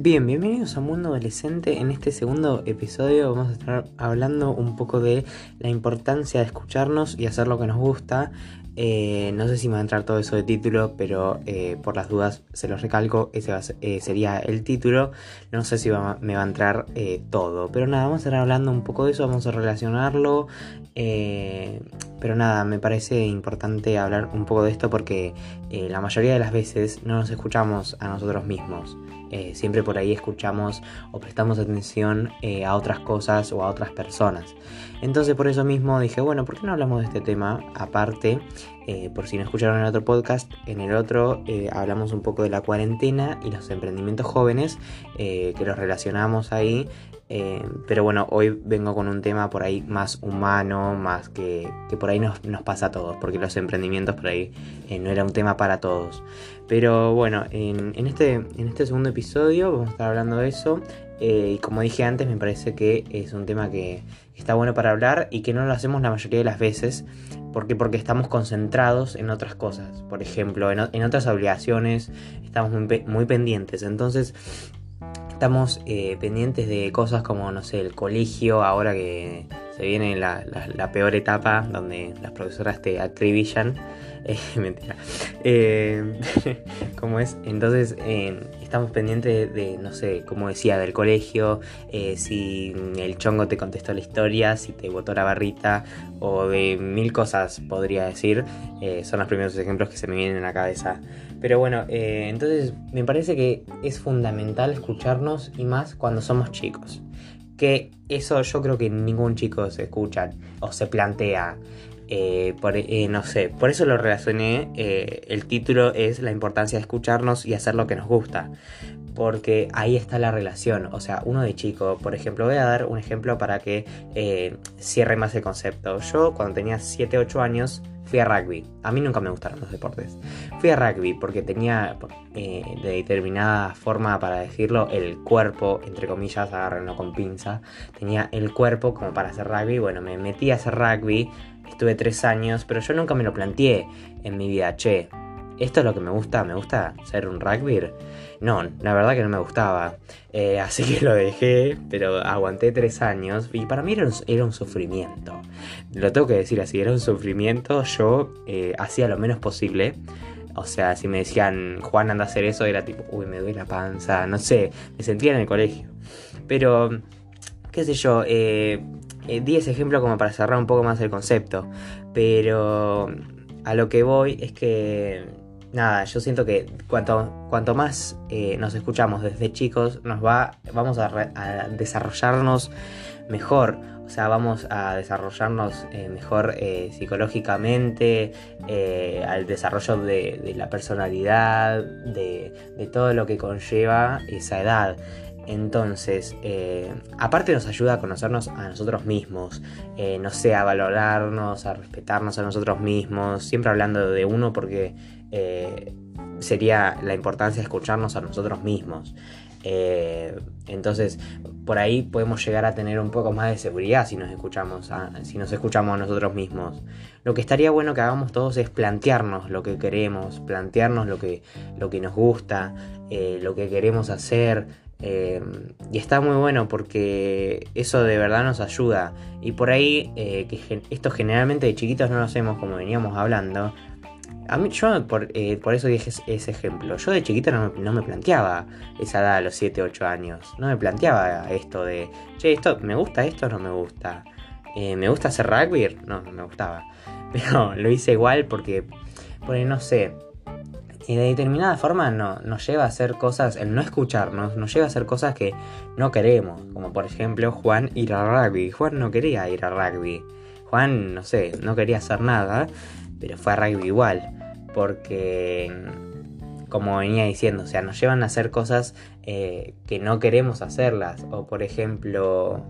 Bien, bienvenidos a Mundo Adolescente. En este segundo episodio vamos a estar hablando un poco de la importancia de escucharnos y hacer lo que nos gusta. Eh, no sé si me va a entrar todo eso de título, pero eh, por las dudas se los recalco, ese eh, sería el título. No sé si me va a entrar todo, pero nada, vamos a estar hablando un poco de eso, vamos a relacionarlo. pero nada, me parece importante hablar un poco de esto porque la mayoría de las veces no nos escuchamos a nosotros mismos. Eh, siempre por ahí escuchamos o prestamos atención eh, a otras cosas o a otras personas. Entonces por eso mismo dije, bueno, ¿por qué no hablamos de este tema aparte? Eh, por si no escucharon el otro podcast, en el otro hablamos un poco de la cuarentena y los emprendimientos jóvenes, que los relacionamos ahí eh, pero bueno, hoy vengo con un tema por ahí más humano, más que, por ahí nos, pasa a todos, porque los emprendimientos por ahí eh, no era un tema para todos. Pero bueno, en, este, en este segundo episodio vamos a estar hablando de eso. Eh, y como dije antes, me parece que es un tema que está bueno para hablar y que no lo hacemos la mayoría de las veces. ¿Por Porque estamos concentrados en otras cosas. Por ejemplo, en, otras obligaciones estamos muy pendientes. Entonces, estamos eh, pendientes de cosas como, no sé, el colegio, ahora que se viene la, peor etapa donde las profesoras te acribillan. Eh, mentira. Eh, ¿Cómo es? Entonces estamos pendientes de, no sé, como decía, del colegio, si el chongo te contestó la historia, si te botó la barrita, o de mil cosas podría decir. son los primeros ejemplos que se me vienen a la cabeza. Pero bueno, eh, entonces me parece que es fundamental escucharnos y más cuando somos chicos. Que eso yo creo que ningún chico se escucha o se plantea. Eh, por, eh, no sé, por eso lo relacioné. el título es la importancia de escucharnos y hacer lo que nos gusta. Porque ahí está la relación. O sea, uno de chico, por ejemplo, voy a dar un ejemplo para que cierre más el concepto. Yo cuando tenía 7-8 años fui a rugby. A mí nunca me gustaron los deportes. Fui a rugby porque tenía eh, de determinada forma, para decirlo, el cuerpo, entre comillas, agárrenlo con pinza. Tenía el cuerpo como para hacer rugby. Bueno, me metí a hacer rugby. Estuve tres años, pero yo nunca me lo planteé en mi vida. Che, ¿esto es lo que me gusta? ¿Me gusta ser un rugby? No, la verdad que no me gustaba. Eh, así que lo dejé, pero aguanté tres años y para mí era un, sufrimiento. Lo tengo que decir así, era un sufrimiento. Yo eh, hacía lo menos posible. O sea, si me decían, Juan anda a hacer eso, era tipo, uy, me duele la panza, no sé, me sentía en el colegio. Pero, qué sé yo, eh, di ese ejemplo como para cerrar un poco más el concepto. Pero a lo que voy es que nada, yo siento que cuanto, cuanto más eh, nos escuchamos desde chicos, nos va, vamos a, desarrollarnos mejor. O sea, vamos a desarrollarnos eh, mejor eh, psicológicamente, al desarrollo de, la personalidad, de, de, todo lo que conlleva esa edad. Entonces, aparte nos ayuda a conocernos a nosotros mismos, no sé, a valorarnos, a respetarnos a nosotros mismos, siempre hablando de uno porque eh, sería la importancia de escucharnos a nosotros mismos. Eh, entonces, por ahí podemos llegar a tener un poco más de seguridad si nos escuchamos a, si nos escuchamos a nosotros mismos. Lo que estaría bueno que hagamos todos es plantearnos lo que queremos, plantearnos lo que, lo que nos gusta, eh, lo que queremos hacer. y está muy bueno porque eso de verdad nos ayuda. Y por ahí, que esto generalmente de chiquitos no lo hacemos como veníamos hablando, a mí, yo por, eh, eso dije ese ejemplo. Yo de chiquita no, me planteaba esa edad a los 7, 8 años. No me planteaba esto de, che, esto, ¿me gusta esto o no me gusta? Eh, ¿Me gusta hacer rugby? No, no me gustaba. Pero lo hice igual porque, porque no sé. Y de determinada forma no, nos lleva a hacer cosas, el no escucharnos, nos lleva a hacer cosas que no queremos. Como por ejemplo Juan ir a rugby. Juan no quería ir a rugby. Juan, no sé, no quería hacer nada, pero fue a rugby igual porque, como venía diciendo, o sea, nos llevan a hacer cosas eh, que no queremos hacerlas. O por ejemplo,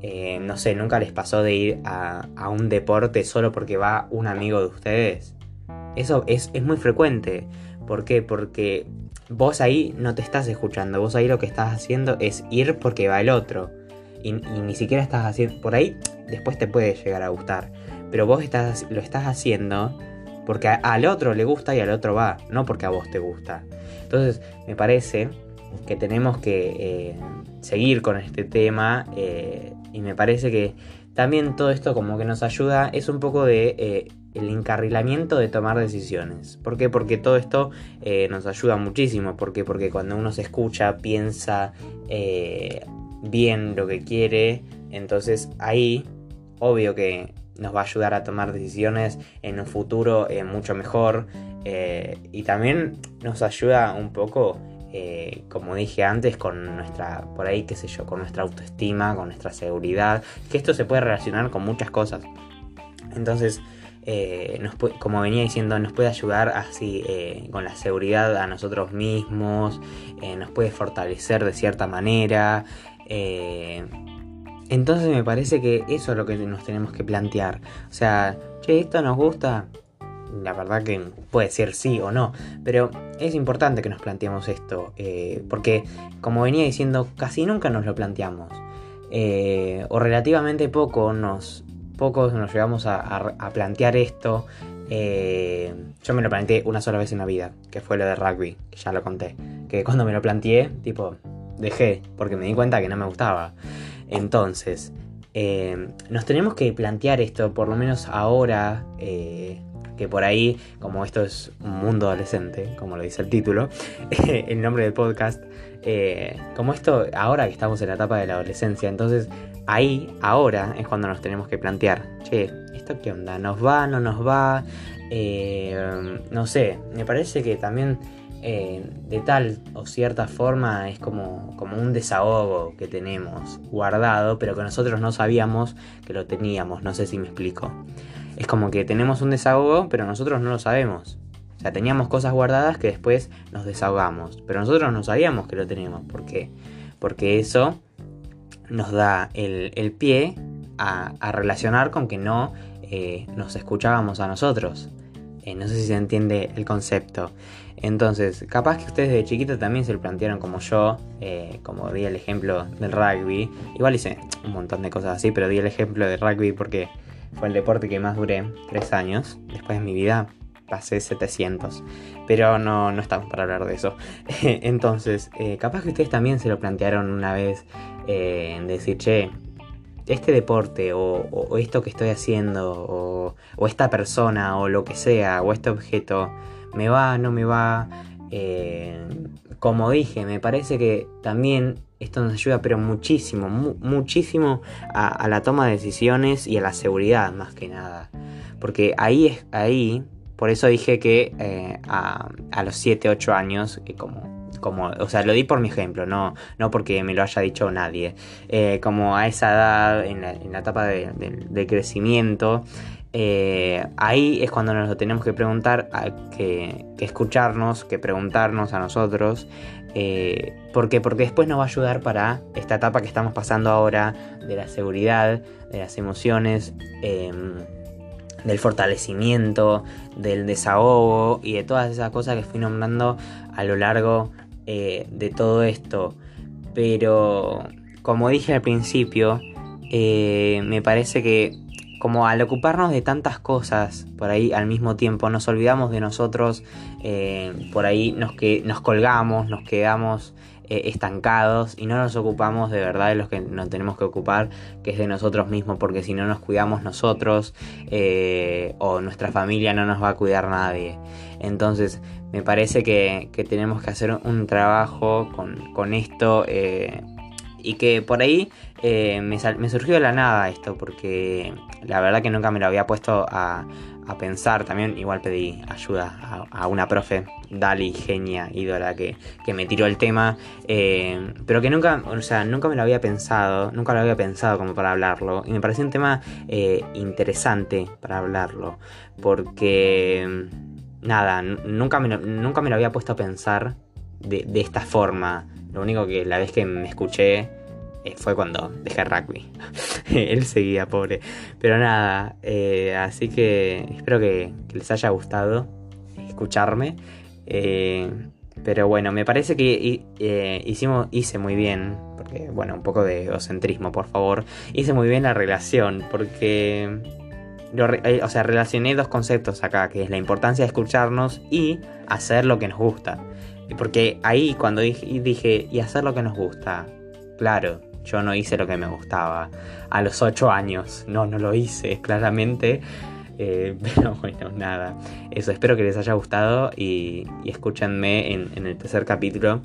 eh, no sé, nunca les pasó de ir a, un deporte solo porque va un amigo de ustedes. Eso es, muy frecuente. ¿Por qué? Porque vos ahí no te estás escuchando, vos ahí lo que estás haciendo es ir porque va el otro. Y, ni siquiera estás haciendo. Por ahí después te puede llegar a gustar. Pero vos estás, lo estás haciendo porque al otro le gusta y al otro va, no porque a vos te gusta. Entonces, me parece que tenemos que eh, seguir con este tema y me parece que también todo esto como que nos ayuda, es un poco de el encarrilamiento de tomar decisiones. ¿Por qué? Porque todo esto nos ayuda muchísimo. ¿Por qué? Porque cuando uno se escucha, piensa bien lo que quiere, entonces ahí, obvio que nos va a ayudar a tomar decisiones en un futuro eh, mucho mejor. Eh, y también nos ayuda un poco, eh, como dije antes, con nuestra, por ahí, qué sé yo, con nuestra autoestima, con nuestra seguridad. Que esto se puede relacionar con muchas cosas. Entonces, como venía diciendo, nos puede ayudar así con la seguridad a nosotros mismos, nos puede fortalecer de cierta manera. Entonces me parece que eso es lo que nos tenemos que plantear. O sea, che, esto nos gusta. La verdad que puede ser sí o no. Pero es importante que nos planteemos esto. Eh, porque, como venía diciendo, casi nunca nos lo planteamos. Eh, o relativamente poco nos, pocos nos llevamos a, plantear esto. Eh, yo me lo planteé una sola vez en la vida, que fue lo de rugby, que ya lo conté. Que cuando me lo planteé, tipo, dejé, porque me di cuenta que no me gustaba. Entonces, eh, nos tenemos que plantear esto, por lo menos ahora, eh, que por ahí, como esto es un mundo adolescente, como lo dice el título, el nombre del podcast, eh, como esto ahora que estamos en la etapa de la adolescencia, entonces ahí, ahora es cuando nos tenemos que plantear, che, ¿esto qué onda? ¿Nos va? ¿No nos va? no sé, me parece que también eh, de tal o cierta forma es como, como un desahogo que tenemos guardado, pero que nosotros no sabíamos que lo teníamos, no sé si me explico. Es como que tenemos un desahogo, pero nosotros no lo sabemos. O sea, teníamos cosas guardadas que después nos desahogamos, pero nosotros no sabíamos que lo teníamos. ¿Por qué? Porque eso nos da el, pie a, relacionar con que no eh, nos escuchábamos a nosotros. Eh, no sé si se entiende el concepto. Entonces, capaz que ustedes de chiquito también se lo plantearon como yo, eh, como di el ejemplo del rugby. Igual hice un montón de cosas así, pero di el ejemplo del rugby porque fue el deporte que más duré, tres años. Después de mi vida pasé 700. Pero no, no estamos para hablar de eso. Entonces, eh, capaz que ustedes también se lo plantearon una vez en decir, che, este deporte o, esto que estoy haciendo o, esta persona o lo que sea o este objeto me va, no me va. Eh, como dije, me parece que también esto nos ayuda pero muchísimo, muchísimo a, la toma de decisiones y a la seguridad más que nada. Porque ahí es ahí, por eso dije que eh, a, a, los 7, 8 años, como como, o sea, lo di por mi ejemplo, no, no porque me lo haya dicho nadie. Eh, como a esa edad, en la, etapa de, crecimiento, eh, ahí es cuando nos lo tenemos que preguntar, que, escucharnos, que preguntarnos a nosotros. Eh, ¿Por qué? Porque después nos va a ayudar para esta etapa que estamos pasando ahora de la seguridad, de las emociones em, del fortalecimiento, del desahogo y de todas esas cosas que fui nombrando a lo largo eh, de todo esto. Pero, como dije al principio, eh, me parece que como al ocuparnos de tantas cosas por ahí al mismo tiempo, nos olvidamos de nosotros, eh, por ahí nos, que, nos colgamos, nos quedamos estancados y no nos ocupamos de verdad de los que nos tenemos que ocupar, que es de nosotros mismos, porque si no nos cuidamos nosotros o nuestra familia no nos va a cuidar nadie. Entonces, me parece que, tenemos que hacer un trabajo con, esto eh, y que por ahí eh, me, surgió de la nada esto, porque la verdad que nunca me lo había puesto a, pensar. También igual pedí ayuda a, una profe, Dali, genia, ídola, que, que me tiró el tema, eh, pero que nunca, o sea, nunca me lo había pensado, nunca lo había pensado como para hablarlo. Y me pareció un tema interesante para hablarlo, porque nada, nunca me, nunca me lo había puesto a pensar de, esta forma. Lo único que la vez que me escuché eh, fue cuando dejé rugby. Él seguía, pobre. Pero nada, eh, así que espero que, les haya gustado escucharme. Eh, pero bueno, me parece que hicimos, hice muy bien, porque bueno, un poco de egocentrismo, por favor. Hice muy bien la relación, porque eh, o sea, relacioné dos conceptos acá, que es la importancia de escucharnos y hacer lo que nos gusta. Porque ahí cuando dije, dije, y hacer lo que nos gusta, claro, yo no hice lo que me gustaba a los 8 años, no, no lo hice, claramente. Eh, pero bueno, nada. Eso, espero que les haya gustado y, escúchenme en, el tercer capítulo.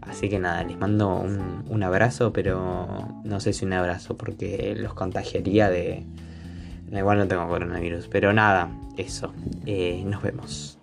Así que nada, les mando un, abrazo, pero no sé si un abrazo porque los contagiaría de... Igual no tengo coronavirus, pero nada, eso. Eh, nos vemos.